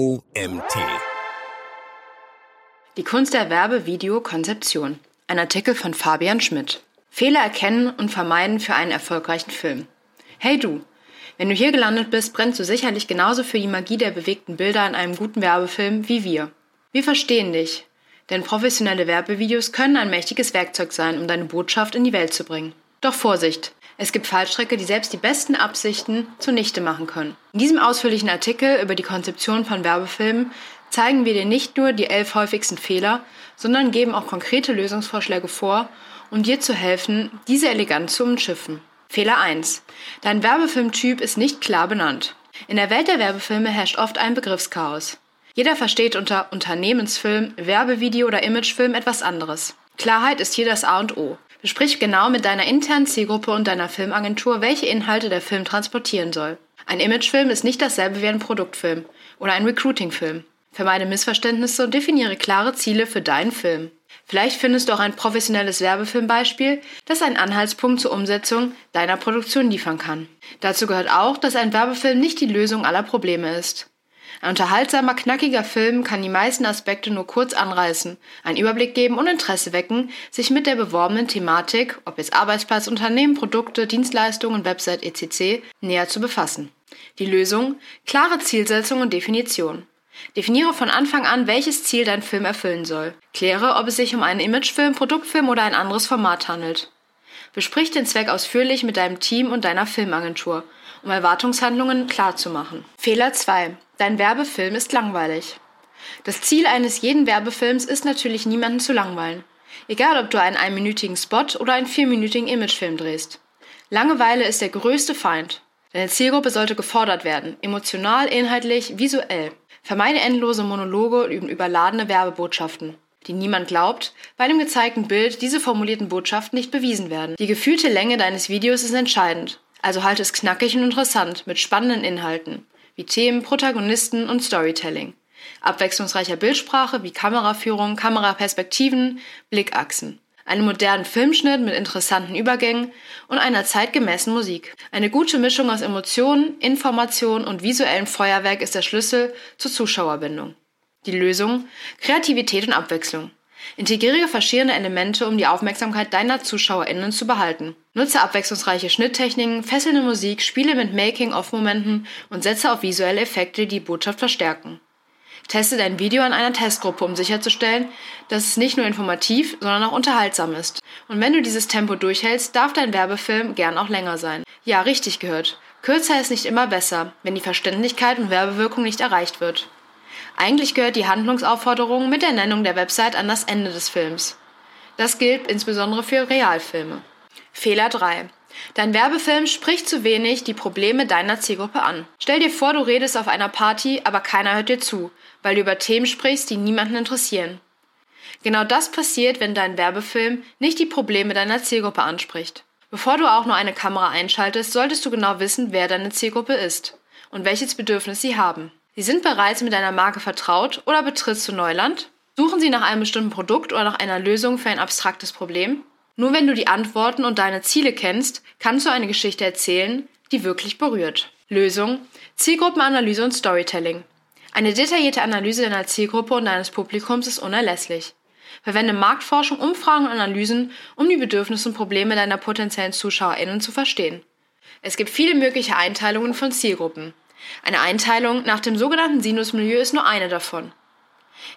OMT. Die Kunst der Werbevideokonzeption. Ein Artikel von Fabian Schmidt. Fehler erkennen und vermeiden für einen erfolgreichen Film. Hey du, wenn du hier gelandet bist, brennst du sicherlich genauso für die Magie der bewegten Bilder in einem guten Werbefilm wie wir. Wir verstehen dich, denn professionelle Werbevideos können ein mächtiges Werkzeug sein, um deine Botschaft in die Welt zu bringen. Doch Vorsicht, es gibt Fallstrecke, die selbst die besten Absichten zunichte machen können. In diesem ausführlichen Artikel über die Konzeption von Werbefilmen zeigen wir dir nicht nur die elf häufigsten Fehler, sondern geben auch konkrete Lösungsvorschläge vor, um dir zu helfen, diese elegant zu umschiffen. Fehler 1. Dein Werbefilmtyp ist nicht klar benannt. In der Welt der Werbefilme herrscht oft ein Begriffschaos. Jeder versteht unter Unternehmensfilm, Werbevideo oder Imagefilm etwas anderes. Klarheit ist hier das A und O. Besprich genau mit deiner internen Zielgruppe und deiner Filmagentur, welche Inhalte der Film transportieren soll. Ein Imagefilm ist nicht dasselbe wie ein Produktfilm oder ein Recruitingfilm. Vermeide Missverständnisse und definiere klare Ziele für deinen Film. Vielleicht findest du auch ein professionelles Werbefilmbeispiel, das einen Anhaltspunkt zur Umsetzung deiner Produktion liefern kann. Dazu gehört auch, dass ein Werbefilm nicht die Lösung aller Probleme ist. Ein unterhaltsamer, knackiger Film kann die meisten Aspekte nur kurz anreißen, einen Überblick geben und Interesse wecken, sich mit der beworbenen Thematik, ob jetzt Arbeitsplatz, Unternehmen, Produkte, Dienstleistungen, Website etc., näher zu befassen. Die Lösung? Klare Zielsetzung und Definition. Definiere von Anfang an, welches Ziel dein Film erfüllen soll. Kläre, ob es sich um einen Imagefilm, Produktfilm oder ein anderes Format handelt. Besprich den Zweck ausführlich mit deinem Team und deiner Filmagentur, um Erwartungshandlungen klarzumachen. Fehler 2. Dein Werbefilm ist langweilig. Das Ziel eines jeden Werbefilms ist natürlich niemanden zu langweilen. Egal, ob du einen einminütigen Spot oder einen vierminütigen Imagefilm drehst. Langeweile ist der größte Feind. Deine Zielgruppe sollte gefordert werden, emotional, inhaltlich, visuell. Vermeide endlose Monologe und überladene Werbebotschaften, die niemand glaubt, weil im gezeigten Bild diese formulierten Botschaften nicht bewiesen werden. Die gefühlte Länge deines Videos ist entscheidend, also halte es knackig und interessant mit spannenden Inhalten, wie Themen, Protagonisten und Storytelling. Abwechslungsreicher Bildsprache wie Kameraführung, Kameraperspektiven, Blickachsen einen modernen Filmschnitt mit interessanten Übergängen und einer zeitgemäßen Musik. Eine gute Mischung aus Emotionen, Information und visuellem Feuerwerk ist der Schlüssel zur Zuschauerbindung. Die Lösung? Kreativität und Abwechslung. Integriere verschiedene Elemente, um die Aufmerksamkeit deiner ZuschauerInnen zu behalten. Nutze abwechslungsreiche Schnitttechniken, fesselnde Musik, spiele mit Making-of-Momenten und setze auf visuelle Effekte, die die Botschaft verstärken. Teste dein Video an einer Testgruppe, um sicherzustellen, dass es nicht nur informativ, sondern auch unterhaltsam ist. Und wenn du dieses Tempo durchhältst, darf dein Werbefilm gern auch länger sein. Ja, richtig gehört. Kürzer ist nicht immer besser, wenn die Verständlichkeit und Werbewirkung nicht erreicht wird. Eigentlich gehört die Handlungsaufforderung mit der Nennung der Website an das Ende des Films. Das gilt insbesondere für Realfilme. Fehler 3. Dein Werbefilm spricht zu wenig die Probleme deiner Zielgruppe an. Stell dir vor, du redest auf einer Party, aber keiner hört dir zu weil du über Themen sprichst, die niemanden interessieren. Genau das passiert, wenn dein Werbefilm nicht die Probleme deiner Zielgruppe anspricht. Bevor du auch nur eine Kamera einschaltest, solltest du genau wissen, wer deine Zielgruppe ist und welches Bedürfnis sie haben. Sie sind bereits mit deiner Marke vertraut oder betrittst du Neuland? Suchen sie nach einem bestimmten Produkt oder nach einer Lösung für ein abstraktes Problem? Nur wenn du die Antworten und deine Ziele kennst, kannst du eine Geschichte erzählen, die wirklich berührt. Lösung: Zielgruppenanalyse und Storytelling. Eine detaillierte Analyse deiner Zielgruppe und deines Publikums ist unerlässlich. Verwende Marktforschung, Umfragen und Analysen, um die Bedürfnisse und Probleme deiner potenziellen ZuschauerInnen zu verstehen. Es gibt viele mögliche Einteilungen von Zielgruppen. Eine Einteilung nach dem sogenannten Sinusmilieu ist nur eine davon.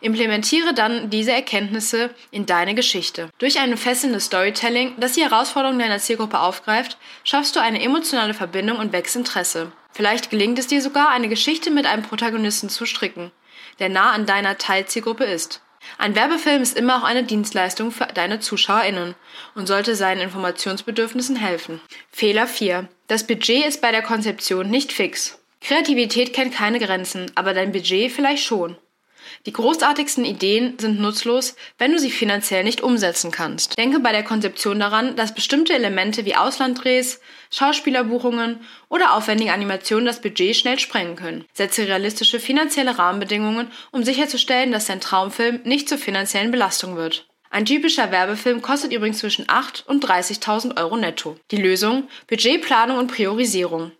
Implementiere dann diese Erkenntnisse in deine Geschichte. Durch ein fesselndes Storytelling, das die Herausforderungen deiner Zielgruppe aufgreift, schaffst du eine emotionale Verbindung und wächst Interesse. Vielleicht gelingt es dir sogar, eine Geschichte mit einem Protagonisten zu stricken, der nah an deiner Teilzielgruppe ist. Ein Werbefilm ist immer auch eine Dienstleistung für deine ZuschauerInnen und sollte seinen Informationsbedürfnissen helfen. Fehler 4. Das Budget ist bei der Konzeption nicht fix. Kreativität kennt keine Grenzen, aber dein Budget vielleicht schon. Die großartigsten Ideen sind nutzlos, wenn du sie finanziell nicht umsetzen kannst. Denke bei der Konzeption daran, dass bestimmte Elemente wie Auslanddrehs, Schauspielerbuchungen oder aufwendige Animationen das Budget schnell sprengen können. Setze realistische finanzielle Rahmenbedingungen, um sicherzustellen, dass dein Traumfilm nicht zur finanziellen Belastung wird. Ein typischer Werbefilm kostet übrigens zwischen 8 und 30.000 Euro netto. Die Lösung? Budgetplanung und Priorisierung.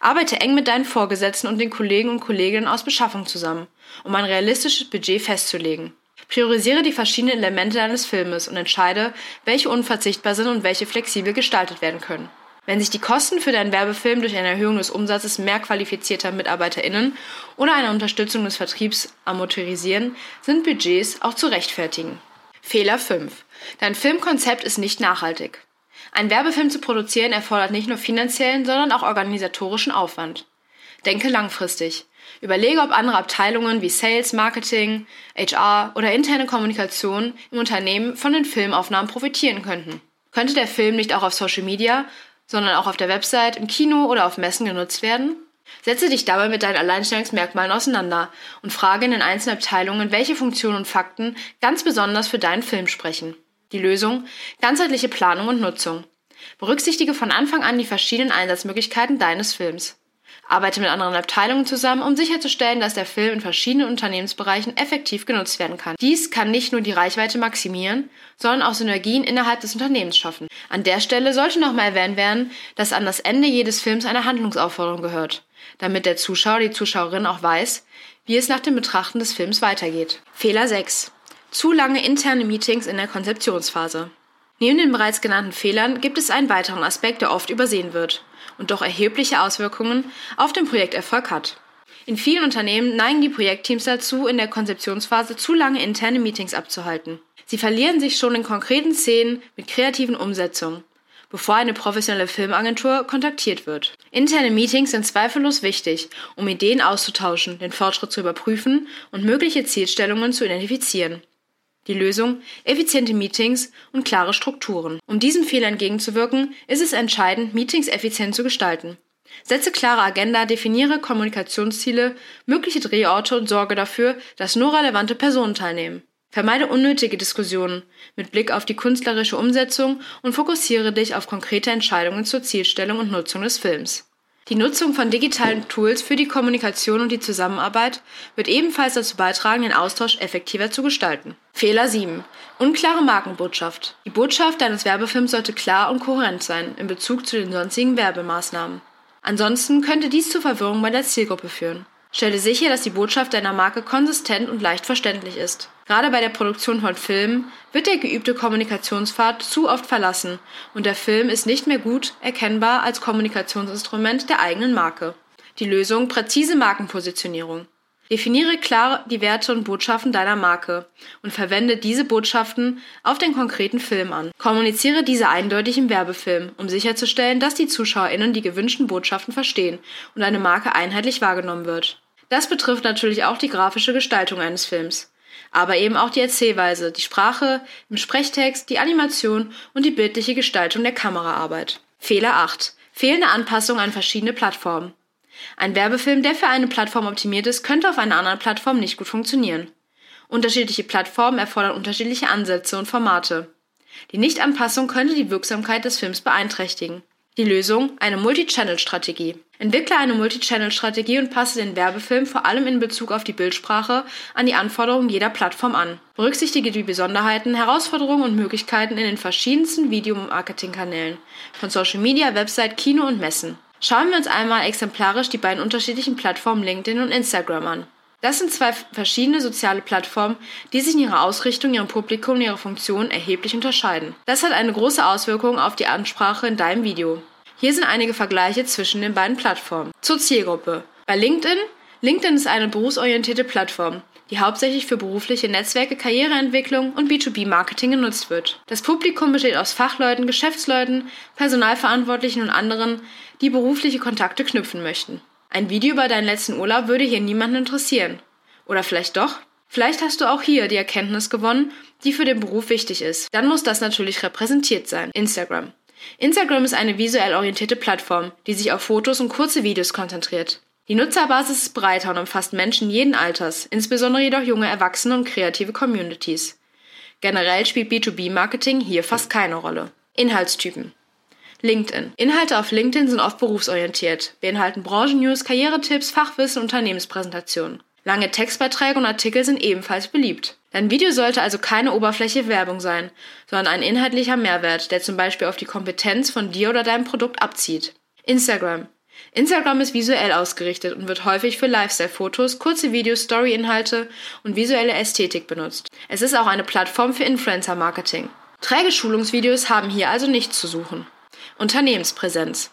Arbeite eng mit deinen Vorgesetzten und den Kollegen und Kolleginnen aus Beschaffung zusammen, um ein realistisches Budget festzulegen. Priorisiere die verschiedenen Elemente deines Filmes und entscheide, welche unverzichtbar sind und welche flexibel gestaltet werden können. Wenn sich die Kosten für deinen Werbefilm durch eine Erhöhung des Umsatzes mehr qualifizierter MitarbeiterInnen oder eine Unterstützung des Vertriebs amortisieren, sind Budgets auch zu rechtfertigen. Fehler 5. Dein Filmkonzept ist nicht nachhaltig. Ein Werbefilm zu produzieren erfordert nicht nur finanziellen, sondern auch organisatorischen Aufwand. Denke langfristig. Überlege, ob andere Abteilungen wie Sales, Marketing, HR oder interne Kommunikation im Unternehmen von den Filmaufnahmen profitieren könnten. Könnte der Film nicht auch auf Social Media, sondern auch auf der Website, im Kino oder auf Messen genutzt werden? Setze dich dabei mit deinen Alleinstellungsmerkmalen auseinander und frage in den einzelnen Abteilungen, welche Funktionen und Fakten ganz besonders für deinen Film sprechen. Die Lösung? Ganzheitliche Planung und Nutzung. Berücksichtige von Anfang an die verschiedenen Einsatzmöglichkeiten deines Films. Arbeite mit anderen Abteilungen zusammen, um sicherzustellen, dass der Film in verschiedenen Unternehmensbereichen effektiv genutzt werden kann. Dies kann nicht nur die Reichweite maximieren, sondern auch Synergien innerhalb des Unternehmens schaffen. An der Stelle sollte nochmal erwähnt werden, dass an das Ende jedes Films eine Handlungsaufforderung gehört, damit der Zuschauer, die Zuschauerin auch weiß, wie es nach dem Betrachten des Films weitergeht. Fehler 6. Zu lange interne Meetings in der Konzeptionsphase. Neben den bereits genannten Fehlern gibt es einen weiteren Aspekt, der oft übersehen wird und doch erhebliche Auswirkungen auf den Projekterfolg hat. In vielen Unternehmen neigen die Projektteams dazu, in der Konzeptionsphase zu lange interne Meetings abzuhalten. Sie verlieren sich schon in konkreten Szenen mit kreativen Umsetzungen, bevor eine professionelle Filmagentur kontaktiert wird. Interne Meetings sind zweifellos wichtig, um Ideen auszutauschen, den Fortschritt zu überprüfen und mögliche Zielstellungen zu identifizieren. Die Lösung? Effiziente Meetings und klare Strukturen. Um diesem Fehler entgegenzuwirken, ist es entscheidend, Meetings effizient zu gestalten. Setze klare Agenda, definiere Kommunikationsziele, mögliche Drehorte und sorge dafür, dass nur relevante Personen teilnehmen. Vermeide unnötige Diskussionen mit Blick auf die künstlerische Umsetzung und fokussiere dich auf konkrete Entscheidungen zur Zielstellung und Nutzung des Films. Die Nutzung von digitalen Tools für die Kommunikation und die Zusammenarbeit wird ebenfalls dazu beitragen, den Austausch effektiver zu gestalten. Fehler 7. Unklare Markenbotschaft. Die Botschaft deines Werbefilms sollte klar und kohärent sein in Bezug zu den sonstigen Werbemaßnahmen. Ansonsten könnte dies zu Verwirrung bei der Zielgruppe führen. Stelle sicher, dass die Botschaft deiner Marke konsistent und leicht verständlich ist. Gerade bei der Produktion von Filmen wird der geübte Kommunikationspfad zu oft verlassen und der Film ist nicht mehr gut erkennbar als Kommunikationsinstrument der eigenen Marke. Die Lösung präzise Markenpositionierung. Definiere klar die Werte und Botschaften deiner Marke und verwende diese Botschaften auf den konkreten Film an. Kommuniziere diese eindeutig im Werbefilm, um sicherzustellen, dass die ZuschauerInnen die gewünschten Botschaften verstehen und eine Marke einheitlich wahrgenommen wird. Das betrifft natürlich auch die grafische Gestaltung eines Films, aber eben auch die Erzählweise, die Sprache, im Sprechtext, die Animation und die bildliche Gestaltung der Kameraarbeit. Fehler 8. Fehlende Anpassung an verschiedene Plattformen. Ein Werbefilm, der für eine Plattform optimiert ist, könnte auf einer anderen Plattform nicht gut funktionieren. Unterschiedliche Plattformen erfordern unterschiedliche Ansätze und Formate. Die Nichtanpassung könnte die Wirksamkeit des Films beeinträchtigen. Die Lösung? Eine Multi-Channel-Strategie. Entwickle eine Multi-Channel-Strategie und passe den Werbefilm vor allem in Bezug auf die Bildsprache an die Anforderungen jeder Plattform an. Berücksichtige die Besonderheiten, Herausforderungen und Möglichkeiten in den verschiedensten Videomarketing-Kanälen, von Social Media, Website, Kino und Messen. Schauen wir uns einmal exemplarisch die beiden unterschiedlichen Plattformen LinkedIn und Instagram an. Das sind zwei verschiedene soziale Plattformen, die sich in ihrer Ausrichtung, ihrem Publikum und ihrer Funktion erheblich unterscheiden. Das hat eine große Auswirkung auf die Ansprache in deinem Video. Hier sind einige Vergleiche zwischen den beiden Plattformen. Zur Zielgruppe. Bei LinkedIn LinkedIn ist eine berufsorientierte Plattform, die hauptsächlich für berufliche Netzwerke, Karriereentwicklung und B2B-Marketing genutzt wird. Das Publikum besteht aus Fachleuten, Geschäftsleuten, Personalverantwortlichen und anderen, die berufliche Kontakte knüpfen möchten. Ein Video über deinen letzten Urlaub würde hier niemanden interessieren. Oder vielleicht doch? Vielleicht hast du auch hier die Erkenntnis gewonnen, die für den Beruf wichtig ist. Dann muss das natürlich repräsentiert sein. Instagram. Instagram ist eine visuell orientierte Plattform, die sich auf Fotos und kurze Videos konzentriert. Die Nutzerbasis ist breiter und umfasst Menschen jeden Alters, insbesondere jedoch junge Erwachsene und kreative Communities. Generell spielt B2B-Marketing hier fast keine Rolle. Inhaltstypen. LinkedIn. Inhalte auf LinkedIn sind oft berufsorientiert, beinhalten Branchennews, Karrieretipps, Fachwissen Unternehmenspräsentationen. Lange Textbeiträge und Artikel sind ebenfalls beliebt. Dein Video sollte also keine Oberfläche Werbung sein, sondern ein inhaltlicher Mehrwert, der zum Beispiel auf die Kompetenz von dir oder deinem Produkt abzieht. Instagram. Instagram ist visuell ausgerichtet und wird häufig für Lifestyle-Fotos, kurze Videos, Story-Inhalte und visuelle Ästhetik benutzt. Es ist auch eine Plattform für Influencer-Marketing. Träge Schulungsvideos haben hier also nichts zu suchen. Unternehmenspräsenz.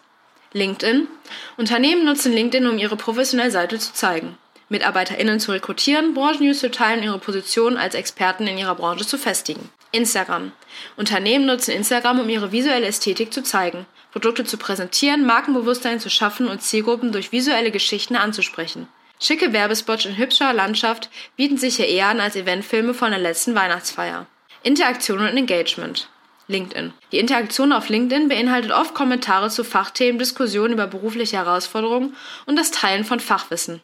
LinkedIn. Unternehmen nutzen LinkedIn, um ihre professionelle Seite zu zeigen. MitarbeiterInnen zu rekrutieren, Branchennews zu teilen ihre Position als Experten in ihrer Branche zu festigen. Instagram. Unternehmen nutzen Instagram, um ihre visuelle Ästhetik zu zeigen, Produkte zu präsentieren, Markenbewusstsein zu schaffen und Zielgruppen durch visuelle Geschichten anzusprechen. Schicke Werbespots in hübscher Landschaft bieten sich hier eher an als Eventfilme von der letzten Weihnachtsfeier. Interaktion und Engagement. LinkedIn. Die Interaktion auf LinkedIn beinhaltet oft Kommentare zu Fachthemen, Diskussionen über berufliche Herausforderungen und das Teilen von Fachwissen.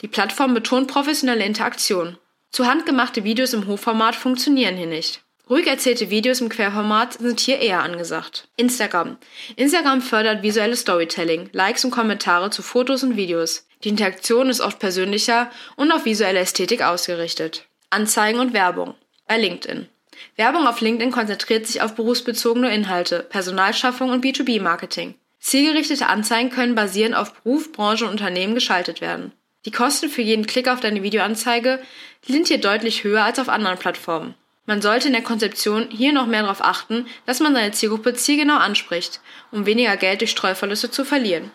Die Plattform betont professionelle Interaktion. Zu handgemachte Videos im Hochformat funktionieren hier nicht. Ruhig erzählte Videos im Querformat sind hier eher angesagt. Instagram. Instagram fördert visuelles Storytelling, Likes und Kommentare zu Fotos und Videos. Die Interaktion ist oft persönlicher und auf visuelle Ästhetik ausgerichtet. Anzeigen und Werbung. Bei LinkedIn. Werbung auf LinkedIn konzentriert sich auf berufsbezogene Inhalte, Personalschaffung und B2B-Marketing. Zielgerichtete Anzeigen können basierend auf Beruf, Branche und Unternehmen geschaltet werden. Die Kosten für jeden Klick auf deine Videoanzeige sind hier deutlich höher als auf anderen Plattformen. Man sollte in der Konzeption hier noch mehr darauf achten, dass man seine Zielgruppe zielgenau anspricht, um weniger Geld durch Streuverluste zu verlieren.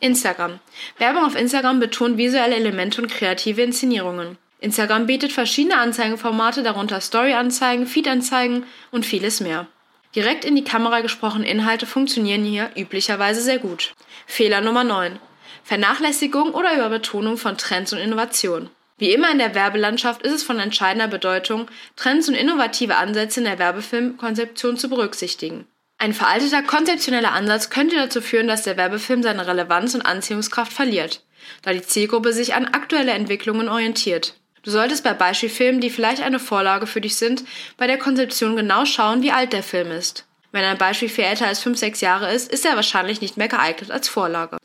Instagram. Werbung auf Instagram betont visuelle Elemente und kreative Inszenierungen. Instagram bietet verschiedene Anzeigenformate, darunter Story-Anzeigen, Feed-Anzeigen und vieles mehr. Direkt in die Kamera gesprochene Inhalte funktionieren hier üblicherweise sehr gut. Fehler Nummer 9. Vernachlässigung oder Überbetonung von Trends und Innovationen. Wie immer in der Werbelandschaft ist es von entscheidender Bedeutung, Trends und innovative Ansätze in der Werbefilmkonzeption zu berücksichtigen. Ein veralteter konzeptioneller Ansatz könnte dazu führen, dass der Werbefilm seine Relevanz und Anziehungskraft verliert, da die Zielgruppe sich an aktuelle Entwicklungen orientiert. Du solltest bei Beispielfilmen, die vielleicht eine Vorlage für dich sind, bei der Konzeption genau schauen, wie alt der Film ist. Wenn ein Beispiel viel älter als 5-6 Jahre ist, ist er wahrscheinlich nicht mehr geeignet als Vorlage.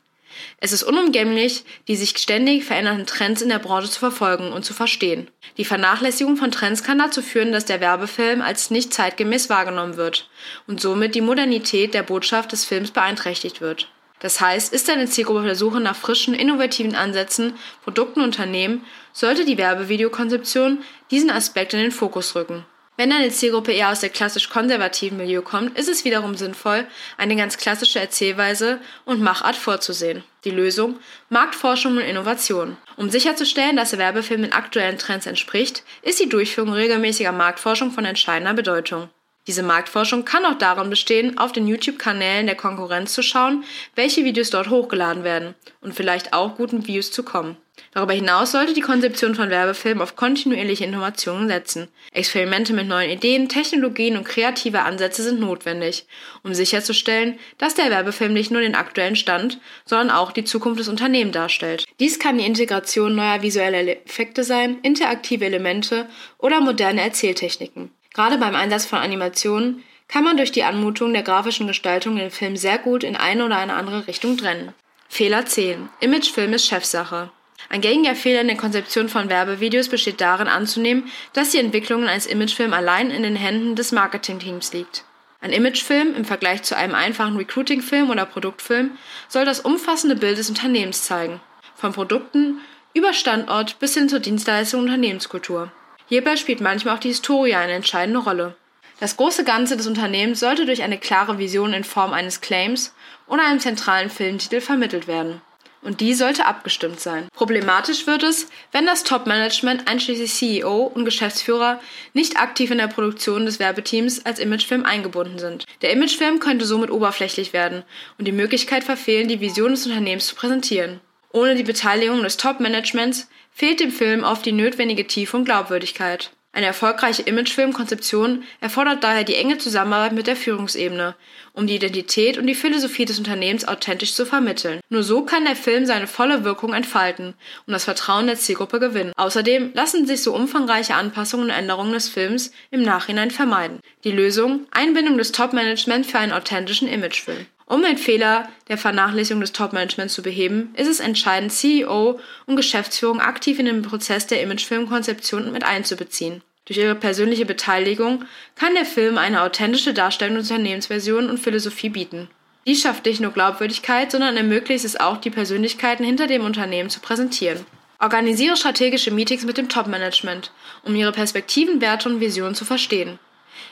Es ist unumgänglich, die sich ständig verändernden Trends in der Branche zu verfolgen und zu verstehen. Die Vernachlässigung von Trends kann dazu führen, dass der Werbefilm als nicht zeitgemäß wahrgenommen wird und somit die Modernität der Botschaft des Films beeinträchtigt wird. Das heißt, ist deine Zielgruppe auf der Suche nach frischen, innovativen Ansätzen, Produkten Unternehmen, sollte die Werbevideokonzeption diesen Aspekt in den Fokus rücken. Wenn deine Zielgruppe eher aus der klassisch konservativen Milieu kommt, ist es wiederum sinnvoll, eine ganz klassische Erzählweise und Machart vorzusehen. Die Lösung? Marktforschung und Innovation. Um sicherzustellen, dass der Werbefilm den aktuellen Trends entspricht, ist die Durchführung regelmäßiger Marktforschung von entscheidender Bedeutung. Diese Marktforschung kann auch darin bestehen, auf den YouTube-Kanälen der Konkurrenz zu schauen, welche Videos dort hochgeladen werden und vielleicht auch guten Views zu kommen. Darüber hinaus sollte die Konzeption von Werbefilmen auf kontinuierliche Informationen setzen. Experimente mit neuen Ideen, Technologien und kreative Ansätze sind notwendig, um sicherzustellen, dass der Werbefilm nicht nur den aktuellen Stand, sondern auch die Zukunft des Unternehmens darstellt. Dies kann die Integration neuer visueller Effekte sein, interaktive Elemente oder moderne Erzähltechniken. Gerade beim Einsatz von Animationen kann man durch die Anmutung der grafischen Gestaltung den Film sehr gut in eine oder eine andere Richtung trennen. Fehler 10. Imagefilm ist Chefsache. Ein gängiger Fehler in der Konzeption von Werbevideos besteht darin anzunehmen, dass die Entwicklung eines Imagefilms allein in den Händen des Marketingteams liegt. Ein Imagefilm im Vergleich zu einem einfachen Recruitingfilm oder Produktfilm soll das umfassende Bild des Unternehmens zeigen, von Produkten über Standort bis hin zur Dienstleistung und Unternehmenskultur. Hierbei spielt manchmal auch die Historie eine entscheidende Rolle. Das große Ganze des Unternehmens sollte durch eine klare Vision in Form eines Claims oder einem zentralen Filmtitel vermittelt werden und die sollte abgestimmt sein. Problematisch wird es, wenn das Top-Management einschließlich CEO und Geschäftsführer nicht aktiv in der Produktion des Werbeteams als Imagefilm eingebunden sind. Der Imagefilm könnte somit oberflächlich werden und die Möglichkeit verfehlen, die Vision des Unternehmens zu präsentieren. Ohne die Beteiligung des Top-Managements fehlt dem Film oft die notwendige Tiefe und Glaubwürdigkeit. Eine erfolgreiche Imagefilmkonzeption erfordert daher die enge Zusammenarbeit mit der Führungsebene, um die Identität und die Philosophie des Unternehmens authentisch zu vermitteln. Nur so kann der Film seine volle Wirkung entfalten und das Vertrauen der Zielgruppe gewinnen. Außerdem lassen sich so umfangreiche Anpassungen und Änderungen des Films im Nachhinein vermeiden. Die Lösung? Einbindung des Top-Management für einen authentischen Imagefilm. Um den Fehler der Vernachlässigung des Top-Managements zu beheben, ist es entscheidend, CEO und Geschäftsführung aktiv in den Prozess der Imagefilmkonzeption mit einzubeziehen. Durch ihre persönliche Beteiligung kann der Film eine authentische Darstellung der Unternehmensversion und Philosophie bieten. Dies schafft nicht nur Glaubwürdigkeit, sondern ermöglicht es auch, die Persönlichkeiten hinter dem Unternehmen zu präsentieren. Organisiere strategische Meetings mit dem Top-Management, um ihre Perspektiven, Werte und Visionen zu verstehen.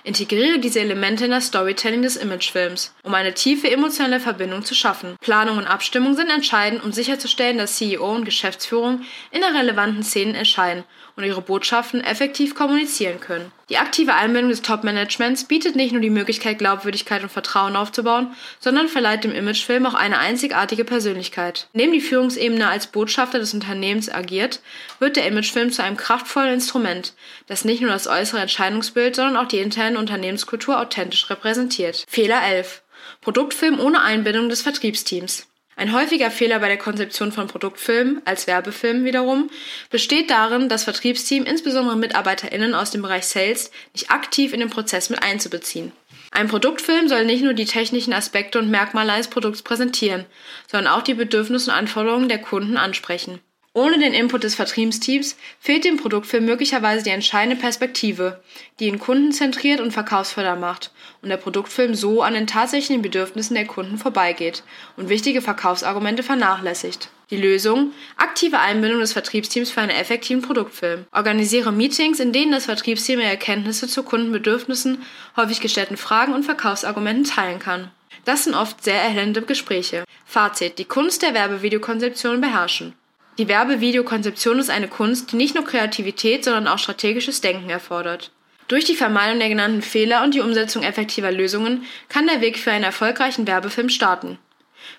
Integriere diese Elemente in das Storytelling des Imagefilms, um eine tiefe emotionale Verbindung zu schaffen. Planung und Abstimmung sind entscheidend, um sicherzustellen, dass CEO und Geschäftsführung in der relevanten Szenen erscheinen und ihre Botschaften effektiv kommunizieren können. Die aktive Einbindung des Top-Managements bietet nicht nur die Möglichkeit, Glaubwürdigkeit und Vertrauen aufzubauen, sondern verleiht dem Imagefilm auch eine einzigartige Persönlichkeit. Indem die Führungsebene als Botschafter des Unternehmens agiert, wird der Imagefilm zu einem kraftvollen Instrument, das nicht nur das äußere Entscheidungsbild, sondern auch die interne Unternehmenskultur authentisch repräsentiert. Fehler 11. Produktfilm ohne Einbindung des Vertriebsteams. Ein häufiger Fehler bei der Konzeption von Produktfilmen als Werbefilmen wiederum besteht darin, das Vertriebsteam, insbesondere MitarbeiterInnen aus dem Bereich Sales, nicht aktiv in den Prozess mit einzubeziehen. Ein Produktfilm soll nicht nur die technischen Aspekte und Merkmale eines Produkts präsentieren, sondern auch die Bedürfnisse und Anforderungen der Kunden ansprechen. Ohne den Input des Vertriebsteams fehlt dem Produktfilm möglicherweise die entscheidende Perspektive, die ihn kundenzentriert und verkaufsförder macht und der Produktfilm so an den tatsächlichen Bedürfnissen der Kunden vorbeigeht und wichtige Verkaufsargumente vernachlässigt. Die Lösung? Aktive Einbindung des Vertriebsteams für einen effektiven Produktfilm. Organisiere Meetings, in denen das Vertriebsteam Erkenntnisse zu Kundenbedürfnissen, häufig gestellten Fragen und Verkaufsargumenten teilen kann. Das sind oft sehr erhellende Gespräche. Fazit. Die Kunst der Werbevideokonzeption beherrschen. Die Werbevideokonzeption ist eine Kunst, die nicht nur Kreativität, sondern auch strategisches Denken erfordert. Durch die Vermeidung der genannten Fehler und die Umsetzung effektiver Lösungen kann der Weg für einen erfolgreichen Werbefilm starten.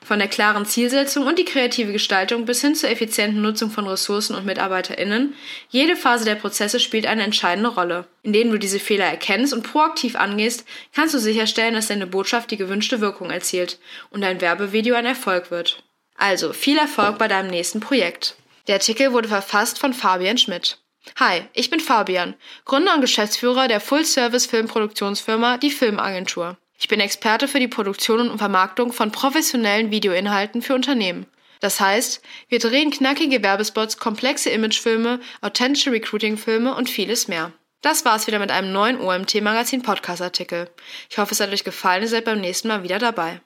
Von der klaren Zielsetzung und die kreative Gestaltung bis hin zur effizienten Nutzung von Ressourcen und MitarbeiterInnen, jede Phase der Prozesse spielt eine entscheidende Rolle. Indem du diese Fehler erkennst und proaktiv angehst, kannst du sicherstellen, dass deine Botschaft die gewünschte Wirkung erzielt und dein Werbevideo ein Erfolg wird. Also, viel Erfolg bei deinem nächsten Projekt. Der Artikel wurde verfasst von Fabian Schmidt. Hi, ich bin Fabian, Gründer und Geschäftsführer der Full-Service-Filmproduktionsfirma Die Filmagentur. Ich bin Experte für die Produktion und Vermarktung von professionellen Videoinhalten für Unternehmen. Das heißt, wir drehen knackige Werbespots, komplexe Imagefilme, authentische Recruiting-Filme und vieles mehr. Das war's wieder mit einem neuen OMT Magazin Podcast Artikel. Ich hoffe, es hat euch gefallen und seid beim nächsten Mal wieder dabei.